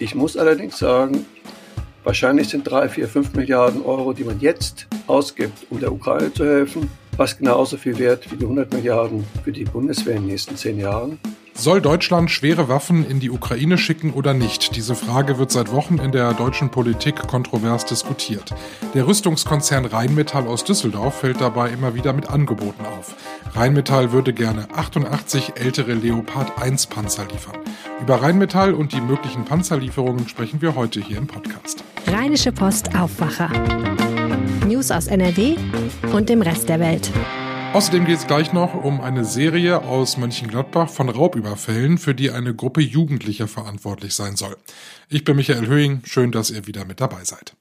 Ich muss allerdings sagen, wahrscheinlich sind drei, vier, fünf Milliarden Euro, die man jetzt ausgibt, um der Ukraine zu helfen, fast genauso viel wert wie die 100 Milliarden für die Bundeswehr in den nächsten zehn Jahren. Soll Deutschland schwere Waffen in die Ukraine schicken oder nicht? Diese Frage wird seit Wochen in der deutschen Politik kontrovers diskutiert. Der Rüstungskonzern Rheinmetall aus Düsseldorf fällt dabei immer wieder mit Angeboten auf. Rheinmetall würde gerne 88 ältere Leopard 1 Panzer liefern. Über Rheinmetall und die möglichen Panzerlieferungen sprechen wir heute hier im Podcast. Rheinische Post Aufwacher. News aus NRW und dem Rest der Welt. Außerdem geht es gleich noch um eine Serie aus Mönchengladbach von Raubüberfällen, für die eine Gruppe Jugendlicher verantwortlich sein soll. Ich bin Michael Höhing, schön, dass ihr wieder mit dabei seid.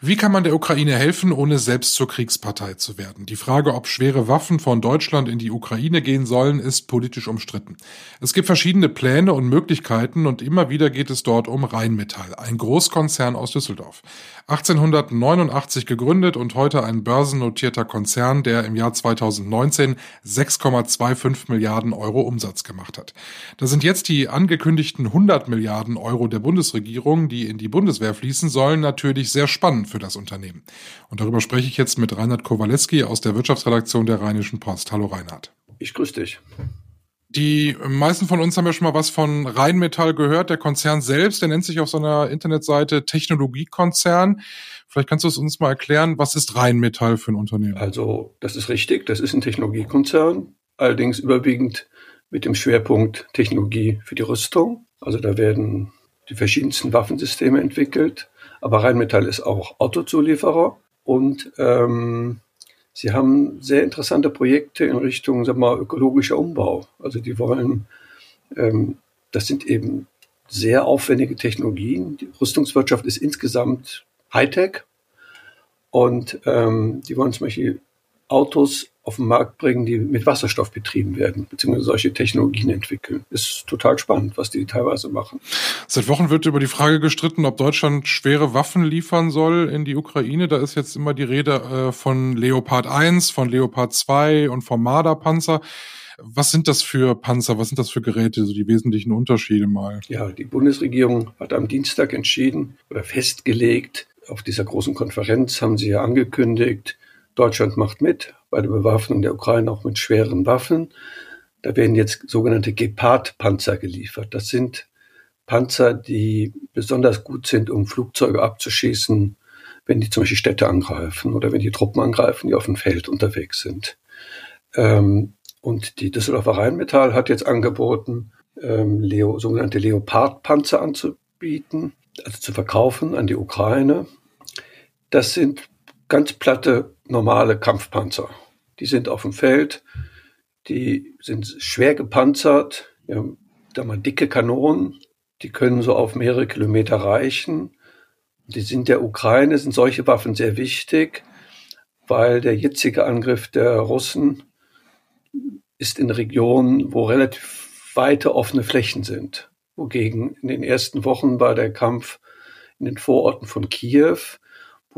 Wie kann man der Ukraine helfen, ohne selbst zur Kriegspartei zu werden? Die Frage, ob schwere Waffen von Deutschland in die Ukraine gehen sollen, ist politisch umstritten. Es gibt verschiedene Pläne und Möglichkeiten und immer wieder geht es dort um Rheinmetall, ein Großkonzern aus Düsseldorf. 1889 gegründet und heute ein börsennotierter Konzern, der im Jahr 2019 6,25 Milliarden Euro Umsatz gemacht hat. Da sind jetzt die angekündigten 100 Milliarden Euro der Bundesregierung, die in die Bundeswehr fließen sollen, natürlich sehr spannend für das Unternehmen. Und darüber spreche ich jetzt mit Reinhard Kowaleski aus der Wirtschaftsredaktion der Rheinischen Post. Hallo Reinhard. Ich grüße dich. Die meisten von uns haben ja schon mal was von Rheinmetall gehört. Der Konzern selbst, der nennt sich auf seiner Internetseite Technologiekonzern. Vielleicht kannst du es uns mal erklären, was ist Rheinmetall für ein Unternehmen? Also, das ist richtig. Das ist ein Technologiekonzern, allerdings überwiegend mit dem Schwerpunkt Technologie für die Rüstung. Also da werden die verschiedensten Waffensysteme entwickelt. Aber Rheinmetall ist auch Autozulieferer und ähm, sie haben sehr interessante Projekte in Richtung sag mal, ökologischer Umbau. Also die wollen, ähm, das sind eben sehr aufwendige Technologien. Die Rüstungswirtschaft ist insgesamt Hightech und ähm, die wollen zum Beispiel Autos auf den Markt bringen, die mit Wasserstoff betrieben werden, beziehungsweise solche Technologien entwickeln. Ist total spannend, was die teilweise machen. Seit Wochen wird über die Frage gestritten, ob Deutschland schwere Waffen liefern soll in die Ukraine. Da ist jetzt immer die Rede äh, von Leopard 1, von Leopard 2 und vom Marder-Panzer. Was sind das für Panzer? Was sind das für Geräte? So die wesentlichen Unterschiede mal. Ja, die Bundesregierung hat am Dienstag entschieden oder festgelegt, auf dieser großen Konferenz haben sie ja angekündigt, Deutschland macht mit bei der Bewaffnung der Ukraine auch mit schweren Waffen. Da werden jetzt sogenannte Gepard-Panzer geliefert. Das sind Panzer, die besonders gut sind, um Flugzeuge abzuschießen, wenn die zum Beispiel Städte angreifen oder wenn die Truppen angreifen, die auf dem Feld unterwegs sind. Ähm, und die Düsseldorfer Rheinmetall hat jetzt angeboten, ähm, Leo, sogenannte Leopard-Panzer anzubieten, also zu verkaufen an die Ukraine. Das sind ganz platte, normale Kampfpanzer. Die sind auf dem Feld, die sind schwer gepanzert, die haben da mal dicke Kanonen, die können so auf mehrere Kilometer reichen. Die sind der Ukraine, sind solche Waffen sehr wichtig, weil der jetzige Angriff der Russen ist in Regionen, wo relativ weite offene Flächen sind. Wogegen in den ersten Wochen war der Kampf in den Vororten von Kiew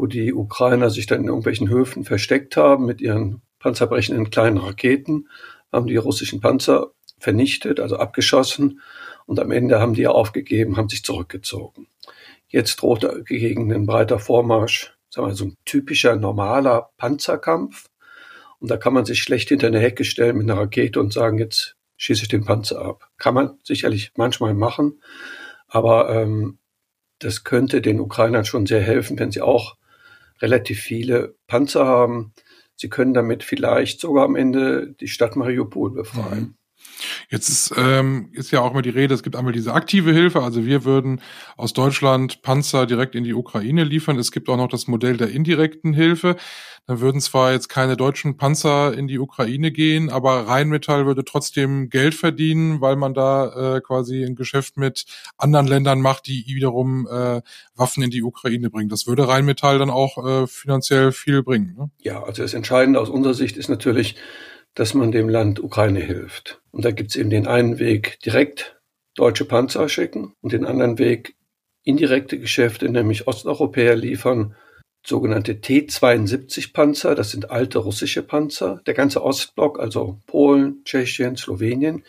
wo die Ukrainer sich dann in irgendwelchen Höfen versteckt haben mit ihren panzerbrechenden kleinen Raketen, haben die russischen Panzer vernichtet, also abgeschossen und am Ende haben die aufgegeben, haben sich zurückgezogen. Jetzt droht gegen ein breiter Vormarsch, sagen wir so ein typischer normaler Panzerkampf und da kann man sich schlecht hinter eine Hecke stellen mit einer Rakete und sagen, jetzt schieße ich den Panzer ab. Kann man sicherlich manchmal machen, aber ähm, das könnte den Ukrainern schon sehr helfen, wenn sie auch relativ viele Panzer haben. Sie können damit vielleicht sogar am Ende die Stadt Mariupol befreien. Mhm. Jetzt ist, ähm, ist ja auch immer die Rede, es gibt einmal diese aktive Hilfe, also wir würden aus Deutschland Panzer direkt in die Ukraine liefern. Es gibt auch noch das Modell der indirekten Hilfe. Da würden zwar jetzt keine deutschen Panzer in die Ukraine gehen, aber Rheinmetall würde trotzdem Geld verdienen, weil man da äh, quasi ein Geschäft mit anderen Ländern macht, die wiederum äh, Waffen in die Ukraine bringen. Das würde Rheinmetall dann auch äh, finanziell viel bringen. Ne? Ja, also das Entscheidende aus unserer Sicht ist natürlich, dass man dem Land Ukraine hilft. Und da gibt es eben den einen Weg, direkt deutsche Panzer schicken und den anderen Weg, indirekte Geschäfte, nämlich Osteuropäer liefern, sogenannte T-72-Panzer, das sind alte russische Panzer. Der ganze Ostblock, also Polen, Tschechien, Slowenien,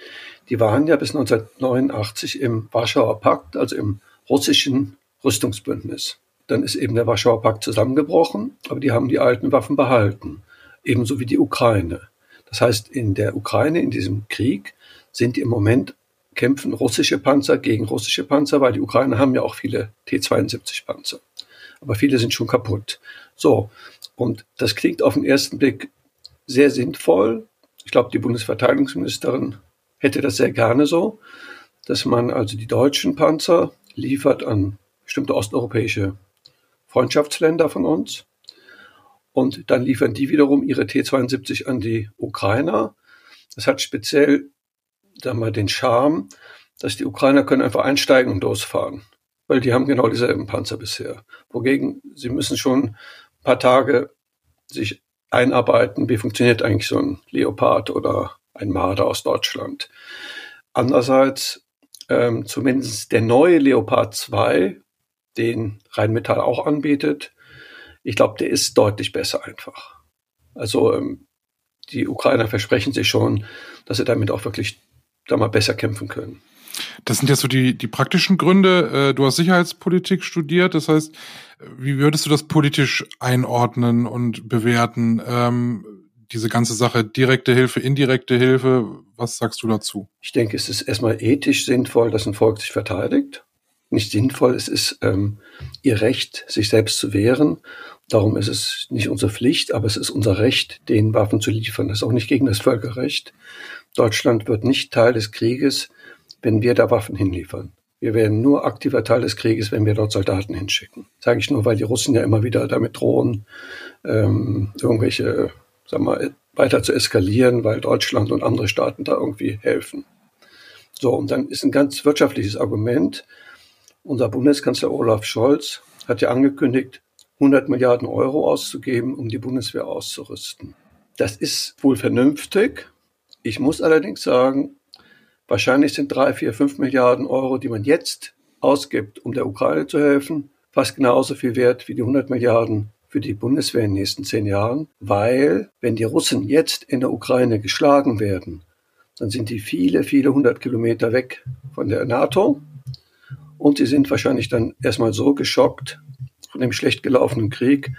die waren ja bis 1989 im Warschauer Pakt, also im russischen Rüstungsbündnis. Dann ist eben der Warschauer Pakt zusammengebrochen, aber die haben die alten Waffen behalten, ebenso wie die Ukraine. Das heißt, in der Ukraine, in diesem Krieg, sind im Moment kämpfen russische Panzer gegen russische Panzer, weil die Ukrainer haben ja auch viele T-72 Panzer. Aber viele sind schon kaputt. So. Und das klingt auf den ersten Blick sehr sinnvoll. Ich glaube, die Bundesverteidigungsministerin hätte das sehr gerne so, dass man also die deutschen Panzer liefert an bestimmte osteuropäische Freundschaftsländer von uns. Und dann liefern die wiederum ihre T-72 an die Ukrainer. Das hat speziell sagen wir, den Charme, dass die Ukrainer können einfach einsteigen und losfahren, weil die haben genau dieselben Panzer bisher. Wogegen sie müssen schon ein paar Tage sich einarbeiten, wie funktioniert eigentlich so ein Leopard oder ein Marder aus Deutschland. Andererseits, ähm, zumindest der neue Leopard 2, den Rheinmetall auch anbietet, ich glaube, der ist deutlich besser einfach. Also ähm, die Ukrainer versprechen sich schon, dass sie damit auch wirklich da mal besser kämpfen können. Das sind jetzt so die, die praktischen Gründe. Äh, du hast Sicherheitspolitik studiert, das heißt, wie würdest du das politisch einordnen und bewerten? Ähm, diese ganze Sache, direkte Hilfe, indirekte Hilfe, was sagst du dazu? Ich denke, es ist erstmal ethisch sinnvoll, dass ein Volk sich verteidigt. Nicht sinnvoll, es ist ähm, ihr Recht, sich selbst zu wehren. Darum ist es nicht unsere Pflicht, aber es ist unser Recht, den Waffen zu liefern. Das ist auch nicht gegen das Völkerrecht. Deutschland wird nicht Teil des Krieges, wenn wir da Waffen hinliefern. Wir werden nur aktiver Teil des Krieges, wenn wir dort Soldaten hinschicken. Sage ich nur, weil die Russen ja immer wieder damit drohen, ähm, irgendwelche, sag mal, weiter zu eskalieren, weil Deutschland und andere Staaten da irgendwie helfen. So, und dann ist ein ganz wirtschaftliches Argument. Unser Bundeskanzler Olaf Scholz hat ja angekündigt, 100 Milliarden Euro auszugeben, um die Bundeswehr auszurüsten. Das ist wohl vernünftig, ich muss allerdings sagen, wahrscheinlich sind drei, vier, fünf Milliarden Euro, die man jetzt ausgibt, um der Ukraine zu helfen, fast genauso viel wert wie die 100 Milliarden für die Bundeswehr in den nächsten zehn Jahren, weil wenn die Russen jetzt in der Ukraine geschlagen werden, dann sind die viele, viele hundert Kilometer weg von der NATO und sie sind wahrscheinlich dann erstmal so geschockt von dem schlecht gelaufenen Krieg,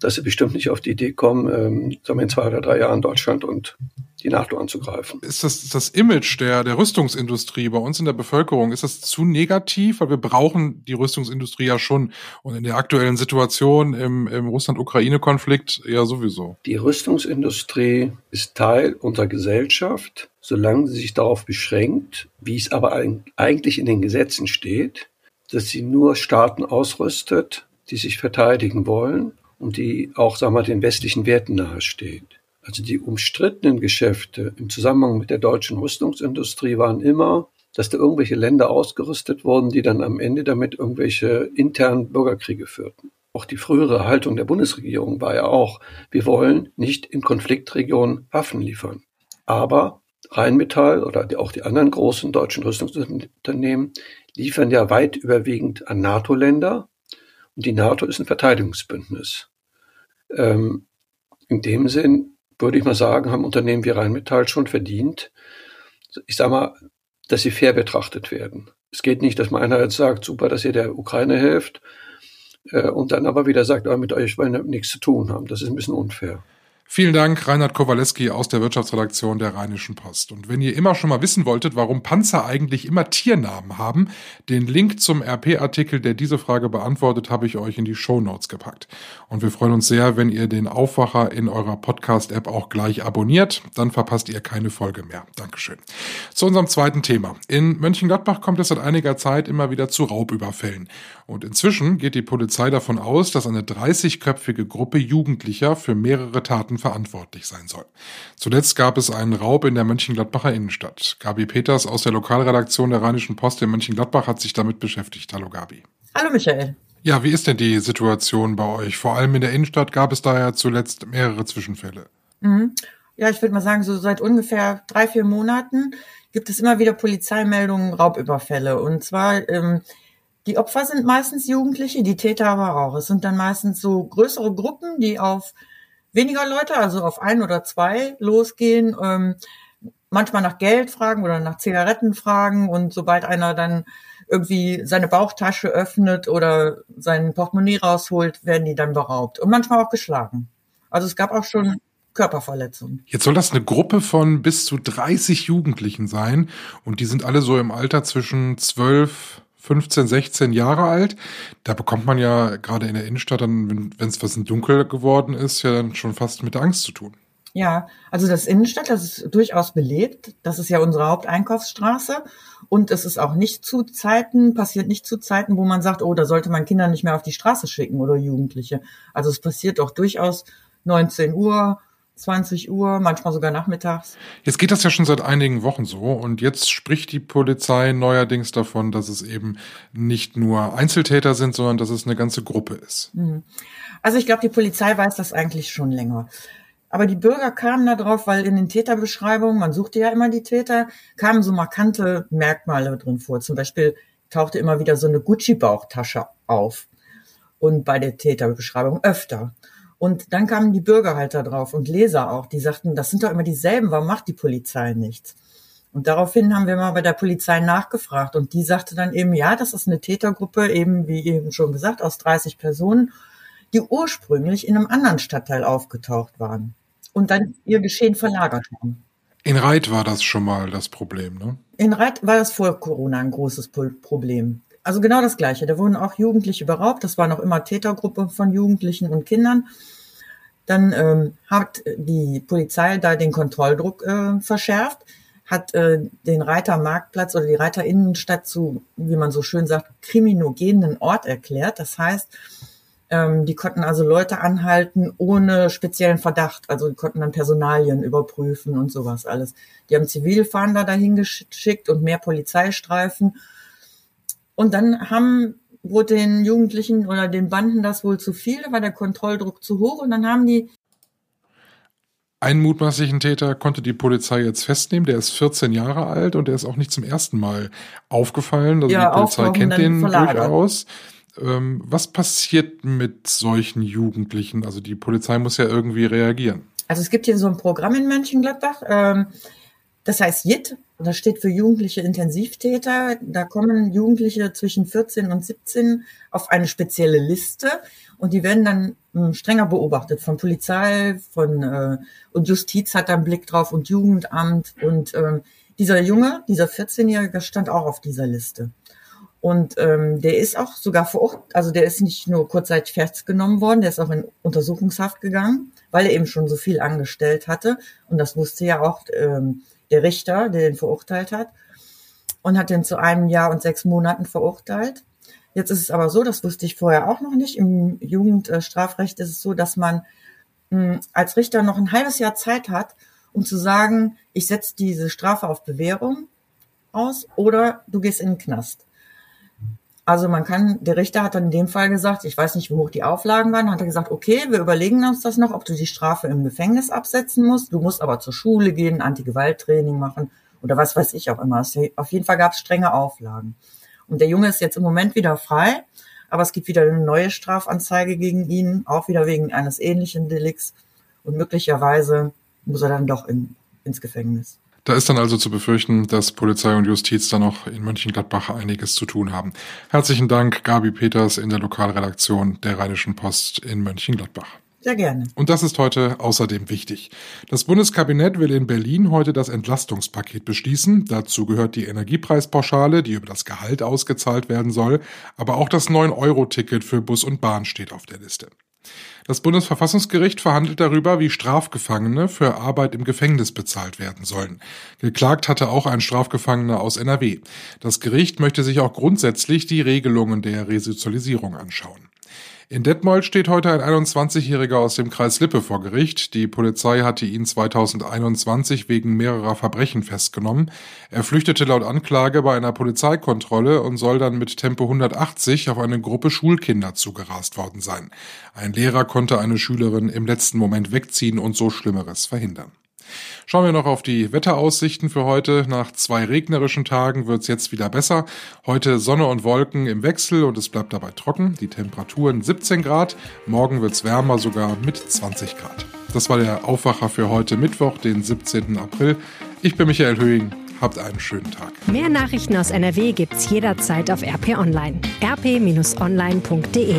dass sie bestimmt nicht auf die Idee kommen, ähm, sagen wir in zwei oder drei Jahren Deutschland und die NATO anzugreifen. Ist das das Image der, der Rüstungsindustrie bei uns in der Bevölkerung, ist das zu negativ? Weil wir brauchen die Rüstungsindustrie ja schon und in der aktuellen Situation im, im Russland-Ukraine-Konflikt ja sowieso. Die Rüstungsindustrie ist Teil unserer Gesellschaft, solange sie sich darauf beschränkt, wie es aber eigentlich in den Gesetzen steht, dass sie nur Staaten ausrüstet, die sich verteidigen wollen und die auch, sagen wir, den westlichen Werten nahesteht. Also die umstrittenen Geschäfte im Zusammenhang mit der deutschen Rüstungsindustrie waren immer, dass da irgendwelche Länder ausgerüstet wurden, die dann am Ende damit irgendwelche internen Bürgerkriege führten. Auch die frühere Haltung der Bundesregierung war ja auch, wir wollen nicht in Konfliktregionen Waffen liefern. Aber Rheinmetall oder auch die anderen großen deutschen Rüstungsunternehmen liefern ja weit überwiegend an NATO-Länder. Und die NATO ist ein Verteidigungsbündnis. Ähm, in dem Sinn würde ich mal sagen, haben Unternehmen wie Rheinmetall schon verdient, ich sage mal, dass sie fair betrachtet werden. Es geht nicht, dass man einerseits sagt, super, dass ihr der Ukraine helft, äh, und dann aber wieder sagt, aber mit euch wollen wir nichts zu tun haben. Das ist ein bisschen unfair. Vielen Dank, Reinhard Kowaleski aus der Wirtschaftsredaktion der Rheinischen Post. Und wenn ihr immer schon mal wissen wolltet, warum Panzer eigentlich immer Tiernamen haben, den Link zum RP-Artikel, der diese Frage beantwortet, habe ich euch in die Show Notes gepackt. Und wir freuen uns sehr, wenn ihr den Aufwacher in eurer Podcast-App auch gleich abonniert. Dann verpasst ihr keine Folge mehr. Dankeschön. Zu unserem zweiten Thema. In Mönchengladbach kommt es seit einiger Zeit immer wieder zu Raubüberfällen. Und inzwischen geht die Polizei davon aus, dass eine 30-köpfige Gruppe Jugendlicher für mehrere Taten verantwortlich sein soll. Zuletzt gab es einen Raub in der Mönchengladbacher Innenstadt. Gabi Peters aus der Lokalredaktion der Rheinischen Post in Mönchengladbach hat sich damit beschäftigt. Hallo Gabi. Hallo Michael. Ja, wie ist denn die Situation bei euch? Vor allem in der Innenstadt gab es da ja zuletzt mehrere Zwischenfälle. Mhm. Ja, ich würde mal sagen, so seit ungefähr drei, vier Monaten gibt es immer wieder Polizeimeldungen, Raubüberfälle. Und zwar, ähm, die Opfer sind meistens Jugendliche, die Täter aber auch. Es sind dann meistens so größere Gruppen, die auf weniger Leute, also auf ein oder zwei losgehen, ähm, manchmal nach Geld fragen oder nach Zigaretten fragen und sobald einer dann irgendwie seine Bauchtasche öffnet oder sein Portemonnaie rausholt, werden die dann beraubt und manchmal auch geschlagen. Also es gab auch schon Körperverletzungen. Jetzt soll das eine Gruppe von bis zu 30 Jugendlichen sein und die sind alle so im Alter zwischen 12, 15, 16 Jahre alt. Da bekommt man ja gerade in der Innenstadt dann, wenn es was in dunkel geworden ist, ja dann schon fast mit Angst zu tun. Ja, also das Innenstadt, das ist durchaus belebt. Das ist ja unsere Haupteinkaufsstraße. Und es ist auch nicht zu Zeiten, passiert nicht zu Zeiten, wo man sagt, oh, da sollte man Kinder nicht mehr auf die Straße schicken oder Jugendliche. Also es passiert auch durchaus 19 Uhr, 20 Uhr, manchmal sogar nachmittags. Jetzt geht das ja schon seit einigen Wochen so und jetzt spricht die Polizei neuerdings davon, dass es eben nicht nur Einzeltäter sind, sondern dass es eine ganze Gruppe ist. Mhm. Also ich glaube, die Polizei weiß das eigentlich schon länger. Aber die Bürger kamen da drauf, weil in den Täterbeschreibungen, man suchte ja immer die Täter, kamen so markante Merkmale drin vor. Zum Beispiel tauchte immer wieder so eine Gucci-Bauchtasche auf. Und bei der Täterbeschreibung öfter. Und dann kamen die Bürger halt da drauf und Leser auch, die sagten, das sind doch immer dieselben, warum macht die Polizei nichts? Und daraufhin haben wir mal bei der Polizei nachgefragt und die sagte dann eben, ja, das ist eine Tätergruppe, eben wie eben schon gesagt, aus 30 Personen, die ursprünglich in einem anderen Stadtteil aufgetaucht waren und dann ihr Geschehen verlagert haben. In Reit war das schon mal das Problem, ne? In Reit war das vor Corona ein großes Problem. Also genau das Gleiche. Da wurden auch Jugendliche beraubt. Das war noch immer Tätergruppe von Jugendlichen und Kindern. Dann ähm, hat die Polizei da den Kontrolldruck äh, verschärft, hat äh, den Reiter Marktplatz oder die Reiter Innenstadt zu, wie man so schön sagt, kriminogenen Ort erklärt. Das heißt, ähm, die konnten also Leute anhalten ohne speziellen Verdacht. Also die konnten dann Personalien überprüfen und sowas alles. Die haben Zivilfahnder dahin geschickt und mehr Polizeistreifen. Und dann haben wurde den Jugendlichen oder den Banden das wohl zu viel, da war der Kontrolldruck zu hoch und dann haben die einen mutmaßlichen Täter konnte die Polizei jetzt festnehmen. Der ist 14 Jahre alt und der ist auch nicht zum ersten Mal aufgefallen. Also ja, die Polizei kennt den verlagert. durchaus. Ähm, was passiert mit solchen Jugendlichen? Also die Polizei muss ja irgendwie reagieren. Also es gibt hier so ein Programm in Mönchengladbach, ähm, das heißt JIT, das steht für Jugendliche Intensivtäter. Da kommen Jugendliche zwischen 14 und 17 auf eine spezielle Liste und die werden dann ähm, strenger beobachtet von Polizei, von äh, und Justiz hat da einen Blick drauf und Jugendamt und äh, dieser Junge, dieser 14-Jährige stand auch auf dieser Liste. Und ähm, der ist auch sogar Ort, also der ist nicht nur kurzzeitig festgenommen worden, der ist auch in Untersuchungshaft gegangen, weil er eben schon so viel angestellt hatte. Und das wusste ja auch ähm, der Richter, der den verurteilt hat. Und hat den zu einem Jahr und sechs Monaten verurteilt. Jetzt ist es aber so, das wusste ich vorher auch noch nicht. Im Jugendstrafrecht ist es so, dass man hm, als Richter noch ein halbes Jahr Zeit hat, um zu sagen, ich setze diese Strafe auf Bewährung aus oder du gehst in den Knast. Also man kann, der Richter hat dann in dem Fall gesagt, ich weiß nicht, wie hoch die Auflagen waren, hat er gesagt, okay, wir überlegen uns das noch, ob du die Strafe im Gefängnis absetzen musst. Du musst aber zur Schule gehen, Anti-Gewalt-Training machen oder was weiß ich auch immer. Auf jeden Fall gab es strenge Auflagen. Und der Junge ist jetzt im Moment wieder frei, aber es gibt wieder eine neue Strafanzeige gegen ihn, auch wieder wegen eines ähnlichen Delikts. Und möglicherweise muss er dann doch in, ins Gefängnis. Da ist dann also zu befürchten, dass Polizei und Justiz da noch in Mönchengladbach einiges zu tun haben. Herzlichen Dank, Gabi Peters in der Lokalredaktion der Rheinischen Post in Mönchengladbach. Sehr gerne. Und das ist heute außerdem wichtig. Das Bundeskabinett will in Berlin heute das Entlastungspaket beschließen. Dazu gehört die Energiepreispauschale, die über das Gehalt ausgezahlt werden soll. Aber auch das 9-Euro-Ticket für Bus und Bahn steht auf der Liste. Das Bundesverfassungsgericht verhandelt darüber, wie Strafgefangene für Arbeit im Gefängnis bezahlt werden sollen. Geklagt hatte auch ein Strafgefangener aus NRW. Das Gericht möchte sich auch grundsätzlich die Regelungen der Resozialisierung anschauen. In Detmold steht heute ein 21-Jähriger aus dem Kreis Lippe vor Gericht. Die Polizei hatte ihn 2021 wegen mehrerer Verbrechen festgenommen. Er flüchtete laut Anklage bei einer Polizeikontrolle und soll dann mit Tempo 180 auf eine Gruppe Schulkinder zugerast worden sein. Ein Lehrer konnte eine Schülerin im letzten Moment wegziehen und so Schlimmeres verhindern. Schauen wir noch auf die Wetteraussichten für heute. Nach zwei regnerischen Tagen wird es jetzt wieder besser. Heute Sonne und Wolken im Wechsel und es bleibt dabei trocken. Die Temperaturen 17 Grad. Morgen wird es wärmer, sogar mit 20 Grad. Das war der Aufwacher für heute Mittwoch, den 17. April. Ich bin Michael Höhing. habt einen schönen Tag. Mehr Nachrichten aus NRW gibt's jederzeit auf RP Online. rp-online.de